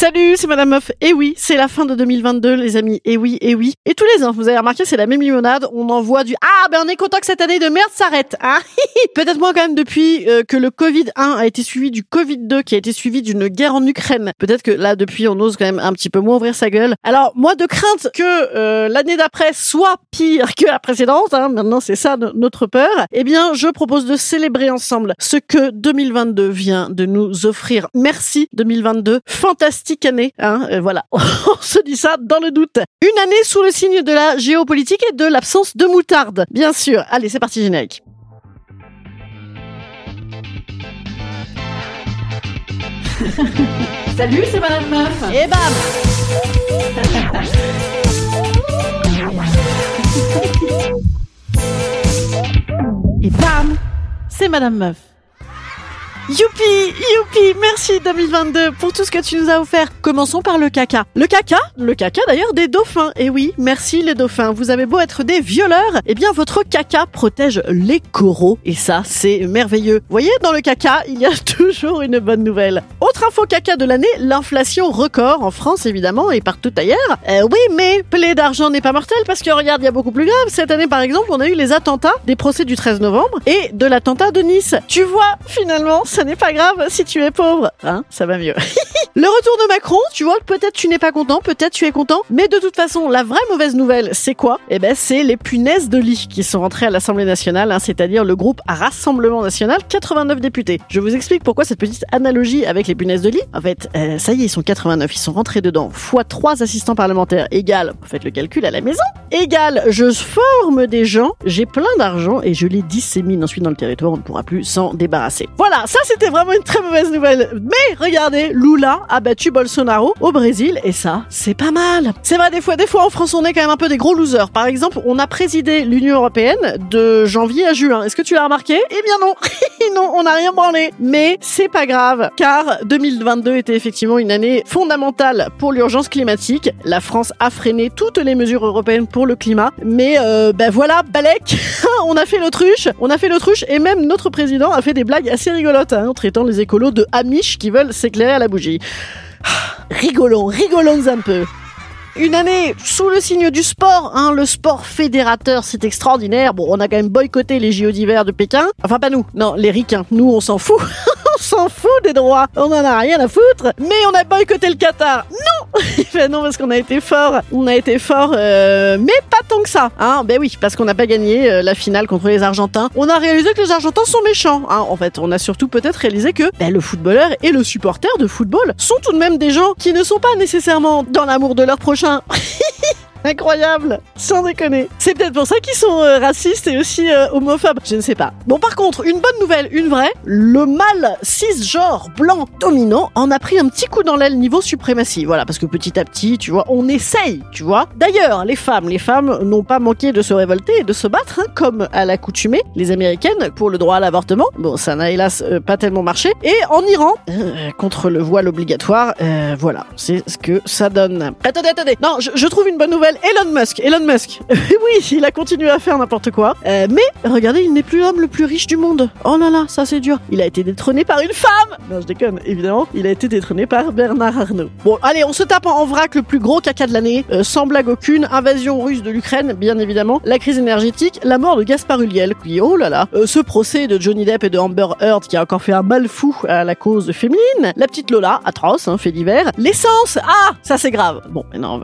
Salut, c'est Madame Meuf. Et oui, c'est la fin de 2022, les amis. Et oui, et oui. Et tous les ans, vous avez remarqué, c'est la même limonade. On envoie du ah ben on est content que cette année de merde s'arrête. Hein Peut-être moins quand même depuis euh, que le Covid 1 a été suivi du Covid 2, qui a été suivi d'une guerre en Ukraine. Peut-être que là depuis, on ose quand même un petit peu moins ouvrir sa gueule. Alors moi, de crainte que euh, l'année d'après soit pire que la précédente, hein, maintenant c'est ça no- notre peur. Eh bien, je propose de célébrer ensemble ce que 2022 vient de nous offrir. Merci 2022, fantastique année. Hein, euh, voilà, on se dit ça dans le doute. Une année sous le signe de la géopolitique et de l'absence de moutarde, bien sûr. Allez, c'est parti générique. Salut, c'est Madame Meuf. Et bam Et bam C'est Madame Meuf. Youpi, youpi, merci 2022 pour tout ce que tu nous as offert. Commençons par le caca. Le caca, le caca d'ailleurs des dauphins. Et oui, merci les dauphins. Vous avez beau être des violeurs, eh bien votre caca protège les coraux. Et ça, c'est merveilleux. Voyez, dans le caca, il y a toujours une bonne nouvelle. Autre info caca de l'année, l'inflation record en France évidemment et partout ailleurs. Euh, oui, mais plaie d'argent n'est pas mortel parce que regarde, il y a beaucoup plus grave. Cette année par exemple, on a eu les attentats des procès du 13 novembre et de l'attentat de Nice. Tu vois, finalement, ça n'est pas grave si tu es pauvre. Hein, ça va mieux. Le retour de Macron, tu vois, peut-être tu n'es pas content, peut-être tu es content, mais de toute façon, la vraie mauvaise nouvelle, c'est quoi? Eh ben, c'est les punaises de lit qui sont rentrées à l'Assemblée nationale, hein, c'est-à-dire le groupe Rassemblement national, 89 députés. Je vous explique pourquoi cette petite analogie avec les punaises de lit. En fait, euh, ça y est, ils sont 89, ils sont rentrés dedans, fois 3 assistants parlementaires, égal, vous faites le calcul à la maison, égal, je forme des gens, j'ai plein d'argent et je les dissémine ensuite dans le territoire, on ne pourra plus s'en débarrasser. Voilà, ça c'était vraiment une très mauvaise nouvelle. Mais regardez, Lula a battu Bolsonaro au Brésil et ça, c'est pas mal. C'est vrai, des fois, des fois en France, on est quand même un peu des gros losers. Par exemple, on a présidé l'Union Européenne de janvier à juin. Est-ce que tu l'as remarqué? Eh bien non, non, on n'a rien branlé. Mais c'est pas grave, car 2022 était effectivement une année fondamentale pour l'urgence climatique. La France a freiné toutes les mesures européennes pour le climat. Mais euh, ben voilà, Balek, on a fait l'autruche, on a fait l'autruche et même notre président a fait des blagues assez rigolotes en traitant les écolos de Amish qui veulent s'éclairer à la bougie. Rigolons, rigolons un peu. Une année sous le signe du sport, hein, le sport fédérateur, c'est extraordinaire. Bon, on a quand même boycotté les JO d'hiver de Pékin. Enfin, pas nous, non, les ricains. Nous, on s'en fout. on s'en fout des droits. On en a rien à foutre. Mais on a boycotté le Qatar. Ben non, parce qu'on a été fort. On a été fort, euh, mais pas tant que ça. Hein ben oui, parce qu'on n'a pas gagné euh, la finale contre les Argentins. On a réalisé que les Argentins sont méchants. Hein. En fait, on a surtout peut-être réalisé que ben, le footballeur et le supporter de football sont tout de même des gens qui ne sont pas nécessairement dans l'amour de leur prochain. Incroyable, sans déconner. C'est peut-être pour ça qu'ils sont euh, racistes et aussi euh, homophobes, je ne sais pas. Bon, par contre, une bonne nouvelle, une vraie, le mâle cisgenre blanc dominant en a pris un petit coup dans l'aile niveau suprématie. Voilà, parce que petit à petit, tu vois, on essaye, tu vois. D'ailleurs, les femmes, les femmes n'ont pas manqué de se révolter et de se battre, hein, comme à l'accoutumée, les américaines pour le droit à l'avortement. Bon, ça n'a hélas euh, pas tellement marché. Et en Iran, contre le voile obligatoire, voilà, c'est ce que ça donne. Attendez, attendez. Non, je trouve une bonne nouvelle Elon Musk. Elon Musk. oui, il a continué à faire n'importe quoi. Euh, mais regardez, il n'est plus l'homme le plus riche du monde. Oh là là, ça c'est dur. Il a été détrôné par une femme. Non, je déconne, évidemment. Il a été détrôné par Bernard Arnault. Bon, allez, on se tape en vrac le plus gros caca de l'année. Euh, sans blague aucune, invasion russe de l'Ukraine, bien évidemment. La crise énergétique, la mort de Gaspard Ulliel, oh là là, euh, ce procès de Johnny Depp et de Amber Heard qui a encore fait un mal fou à la cause féminine. La petite Lola, atroce, hein, fait divers. L'essence, ah, ça c'est grave. Bon, maintenant,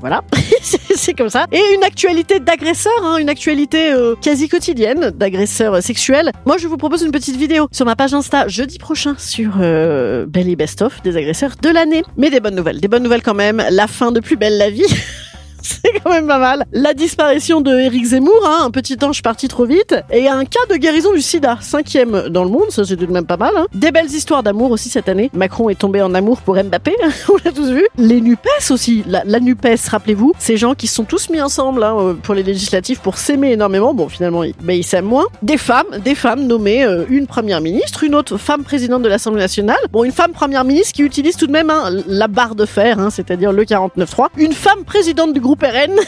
voilà. c'est comme ça. Et une actualité d'agresseur, hein, une actualité euh, quasi quotidienne d'agresseur sexuel. Moi, je vous propose une petite vidéo sur ma page Insta jeudi prochain sur euh, Belly Best of des agresseurs de l'année. Mais des bonnes nouvelles, des bonnes nouvelles quand même. La fin de Plus belle la vie. c'est quand même pas mal. La disparition de Eric Zemmour, hein, un petit ange parti trop vite, et un cas de guérison du sida, cinquième dans le monde, ça c'est tout de même pas mal. Hein. Des belles histoires d'amour aussi cette année. Macron est tombé en amour pour Mbappé, on l'a tous vu. Les NUPES aussi, la, NUPES, rappelez-vous, ces gens qui se sont tous mis ensemble hein, euh, pour les législatives pour s'aimer énormément. Bon, finalement, ils, ben, ils s'aiment moins. Des femmes, des femmes nommées euh, une première ministre, une autre femme présidente de l'Assemblée nationale. Bon, une femme première ministre qui utilise tout de même la barre de fer, c'est-à-dire le 49.3. Une femme présidente du groupe RN.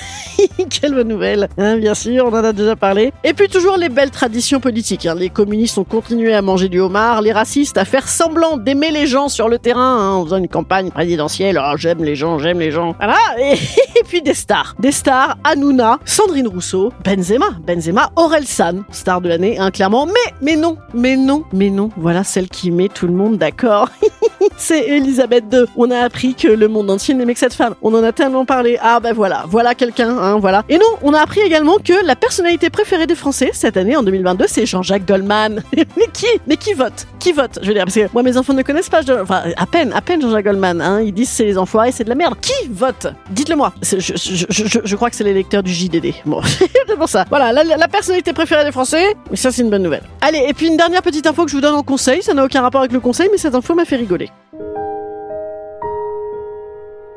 Quelle bonne nouvelle, hein, bien sûr, on en a déjà parlé. Et puis toujours les belles traditions politiques. Hein. Les communistes ont continué à manger du homard, les racistes à faire semblant d'aimer les gens sur le terrain hein, en faisant une campagne présidentielle. Oh, j'aime les gens, j'aime les gens. Voilà. Et, puis des stars. Des stars, Hanouna, Sandrine Rousseau, Benzema, Benzema, Aurel San, star de l'année, hein, clairement. Mais, mais non, mais non, mais non. Voilà celle qui met tout le monde d'accord. C'est Elisabeth II. On a appris que le monde entier n'aimait que cette femme. On en a tellement parlé. Ah ben voilà, voilà quelqu'un, hein, voilà. Et non, on a appris également que la personnalité préférée des Français cette année, en 2022, c'est Jean-Jacques Goldman. mais qui Mais qui vote? Qui vote? Je veux dire, parce que moi mes enfants ne connaissent pas, enfin à peine, à peine Jean-Jacques Goldman. Hein. Ils disent c'est les enfoirés, c'est de la merde. Qui vote? Dites-le moi. Je, crois que c'est les lecteurs du JDD. Bon, c'est pour ça. Voilà, la, la personnalité préférée des Français, mais ça c'est une bonne nouvelle. Allez, et puis une dernière petite info que je vous donne en conseil, ça n'a aucun rapport avec le conseil, mais cette info m'a fait rigoler.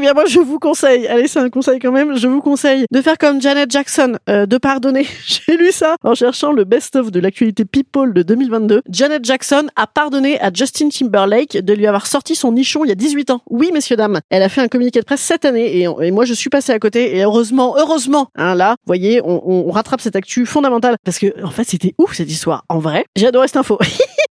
Eh bien moi je vous conseille, allez c'est un conseil quand même, je vous conseille de faire comme Janet Jackson, euh, de pardonner. J'ai lu ça en cherchant le best-of de l'actualité People de 2022. Janet Jackson a pardonné à Justin Timberlake de lui avoir sorti son nichon il y a 18 ans. Oui messieurs dames, elle a fait un communiqué de presse cette année et, moi je suis passé à côté et heureusement, heureusement, hein, là, vous voyez, on, rattrape cette actu fondamentale parce que en fait c'était ouf cette histoire. En vrai, j'ai adoré cette info.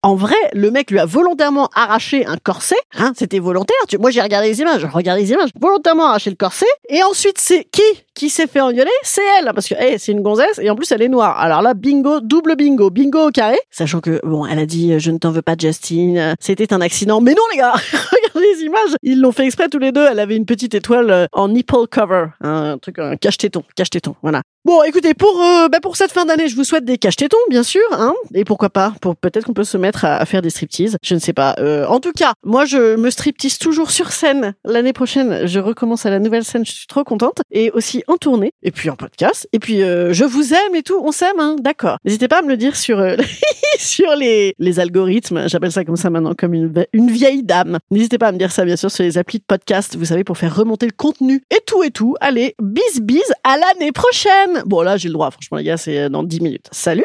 En vrai, le mec lui a volontairement arraché un corset. Hein, c'était volontaire. Moi, j'ai regardé les images. Regardez les images. Volontairement arraché le corset. Et ensuite, c'est qui qui s'est fait engueuler? C'est elle, parce que hey, c'est une gonzesse et en plus elle est noire. Alors là, bingo, double bingo, bingo au carré. Sachant que bon, elle a dit je ne t'en veux pas, Justine. C'était un accident. Mais non, les gars, les images. Ils l'ont fait exprès tous les deux. Elle avait une petite étoile euh, en nipple cover, un truc, un cache-téton, cache-téton. Voilà. Bon, écoutez, pour euh, bah, pour cette fin d'année, je vous souhaite des cache-tétons, bien sûr, hein, et pourquoi pas, pour peut-être qu'on peut se mettre à, faire des striptease, je ne sais pas. Euh, en tout cas, moi, je me striptease toujours sur scène. L'année prochaine, je recommence à la nouvelle scène, je suis trop contente, et aussi en tournée, et puis en podcast, et puis euh, je vous aime et tout, on s'aime, hein, d'accord. N'hésitez pas à me le dire sur sur les les algorithmes, j'appelle ça comme ça maintenant, comme une vieille dame. N'hésitez à me dire ça, bien sûr, sur les applis de podcast, vous savez, pour faire remonter le contenu et tout et tout. Allez, bis bis, à l'année prochaine. Bon, là, j'ai le droit, franchement, les gars, c'est dans 10 minutes. Salut